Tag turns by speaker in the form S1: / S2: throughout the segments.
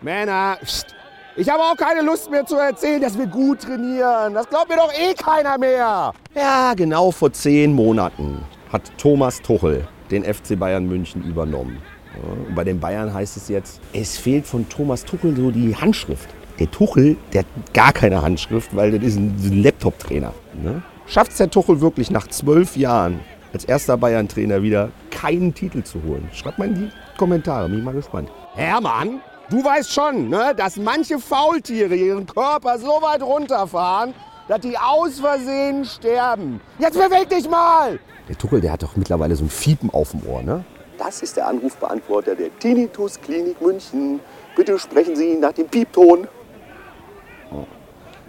S1: Männer, pst. ich habe auch keine Lust mehr zu erzählen, dass wir gut trainieren. Das glaubt mir doch eh keiner mehr. Ja, genau vor zehn Monaten hat Thomas Tuchel den FC Bayern München übernommen. Ja, und bei den Bayern heißt es jetzt, es fehlt von Thomas Tuchel so die Handschrift. Der Tuchel, der hat gar keine Handschrift, weil das ist ein, ein Laptop-Trainer. Ne? Schafft es der Tuchel wirklich nach zwölf Jahren als erster Bayern-Trainer wieder keinen Titel zu holen? Schreibt mal in die Kommentare, bin ich mal gespannt. Hermann, du weißt schon, ne, dass manche Faultiere ihren Körper so weit runterfahren, dass die aus Versehen sterben. Jetzt beweg dich mal! Der Tuchel, der hat doch mittlerweile so ein Fiepen auf dem Ohr, ne? Das ist der Anrufbeantworter der Tinnitus Klinik München. Bitte sprechen Sie nach dem Piepton.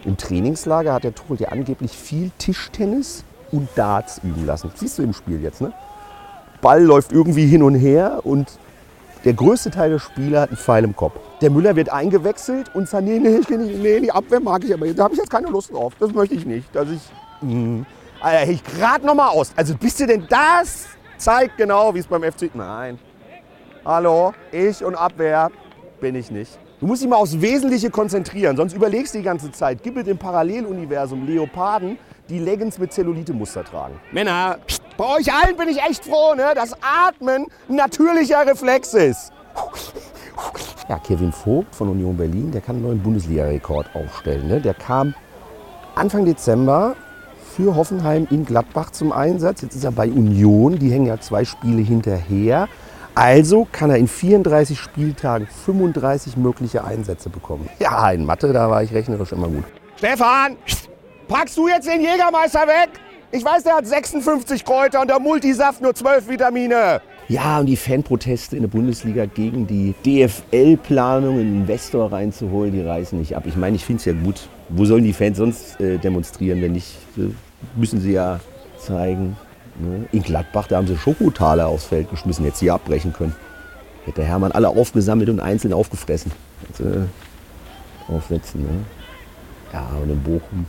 S1: Im Trainingslager hat der Tuchel ja angeblich viel Tischtennis und Darts üben lassen. Siehst du im Spiel jetzt, ne? Ball läuft irgendwie hin und her und der größte Teil der Spieler hat einen Pfeil im Kopf. Der Müller wird eingewechselt und sagt, nee, nee, nee, die Abwehr mag ich aber, da habe ich jetzt keine Lust drauf. Das möchte ich nicht. Dass ich, mh. Alter, ich gerade noch mal aus. Also bist du denn das? Zeigt genau, wie es beim FC... Nein. Hallo, ich und Abwehr bin ich nicht. Du musst dich mal aufs Wesentliche konzentrieren, sonst überlegst du die ganze Zeit. Gibt es im Paralleluniversum Leoparden, die Leggings mit Zellulite-Muster tragen? Männer, bei euch allen bin ich echt froh, ne, dass Atmen ein natürlicher Reflex ist. Ja, Kevin Vogt von Union Berlin, der kann einen neuen Bundesliga-Rekord aufstellen. Ne? Der kam Anfang Dezember für Hoffenheim in Gladbach zum Einsatz. Jetzt ist er bei Union, die hängen ja zwei Spiele hinterher. Also kann er in 34 Spieltagen 35 mögliche Einsätze bekommen. Ja, in Mathe, da war ich rechnerisch immer gut. Stefan, packst du jetzt den Jägermeister weg? Ich weiß, der hat 56 Kräuter und der Multisaft nur 12 Vitamine. Ja, und die Fanproteste in der Bundesliga gegen die DFL-Planung, einen Investor reinzuholen, die reißen nicht ab. Ich meine, ich finde es ja gut. Wo sollen die Fans sonst äh, demonstrieren, wenn nicht? Äh, müssen sie ja zeigen. Ne? In Gladbach, da haben sie Schokotaler aufs Feld geschmissen, jetzt sie abbrechen können. Hätte der Hermann alle aufgesammelt und einzeln aufgefressen. Äh, aufsetzen. Ne? Ja, und in Bochum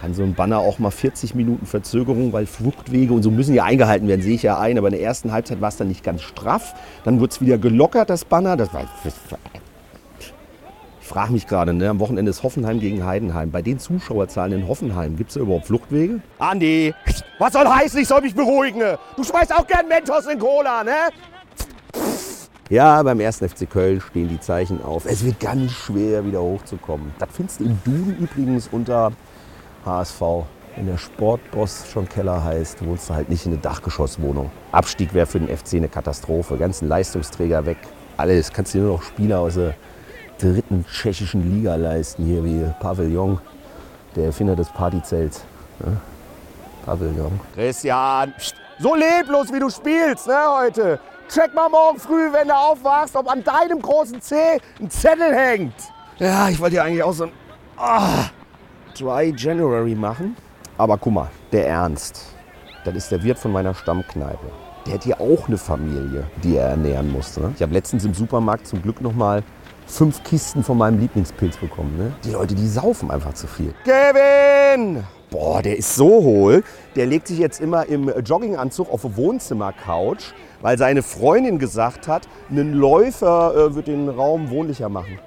S1: kann so ein Banner auch mal 40 Minuten Verzögerung, weil Fluchtwege und so müssen ja eingehalten werden, sehe ich ja ein. Aber in der ersten Halbzeit war es dann nicht ganz straff. Dann wurde es wieder gelockert, das Banner. Das war, ich frage mich gerade, ne? am Wochenende ist Hoffenheim gegen Heidenheim. Bei den Zuschauerzahlen in Hoffenheim, gibt es da überhaupt Fluchtwege? Andi, was soll heißen, ich soll mich beruhigen? Du schmeißt auch gern Mentos in Cola, ne? Ja, beim 1. FC Köln stehen die Zeichen auf. Es wird ganz schwer, wieder hochzukommen. Das findest du im Duden übrigens unter HSV. Wenn der Sportboss schon Keller heißt, wohnst du halt nicht in eine Dachgeschosswohnung. Abstieg wäre für den FC eine Katastrophe. Ganzen Leistungsträger weg. Alles. Kannst du nur noch Spieler aus der dritten tschechischen Liga leisten. Hier wie Pavillon, der Erfinder des Partyzelts. Ne? Pavillon. Christian, so leblos wie du spielst ne, heute. Check mal morgen früh, wenn du aufwachst, ob an deinem großen Zeh ein Zettel hängt. Ja, ich wollte ja eigentlich auch so ein oh, Dry January machen. Aber guck mal, der Ernst, das ist der Wirt von meiner Stammkneipe. Der hat hier auch eine Familie, die er ernähren muss. Ne? Ich habe letztens im Supermarkt zum Glück noch mal fünf Kisten von meinem Lieblingspilz bekommen. Ne? Die Leute, die saufen einfach zu viel. Kevin! Boah, der ist so hohl. Der legt sich jetzt immer im Jogginganzug auf eine Wohnzimmercouch, weil seine Freundin gesagt hat, ein Läufer äh, wird den Raum wohnlicher machen.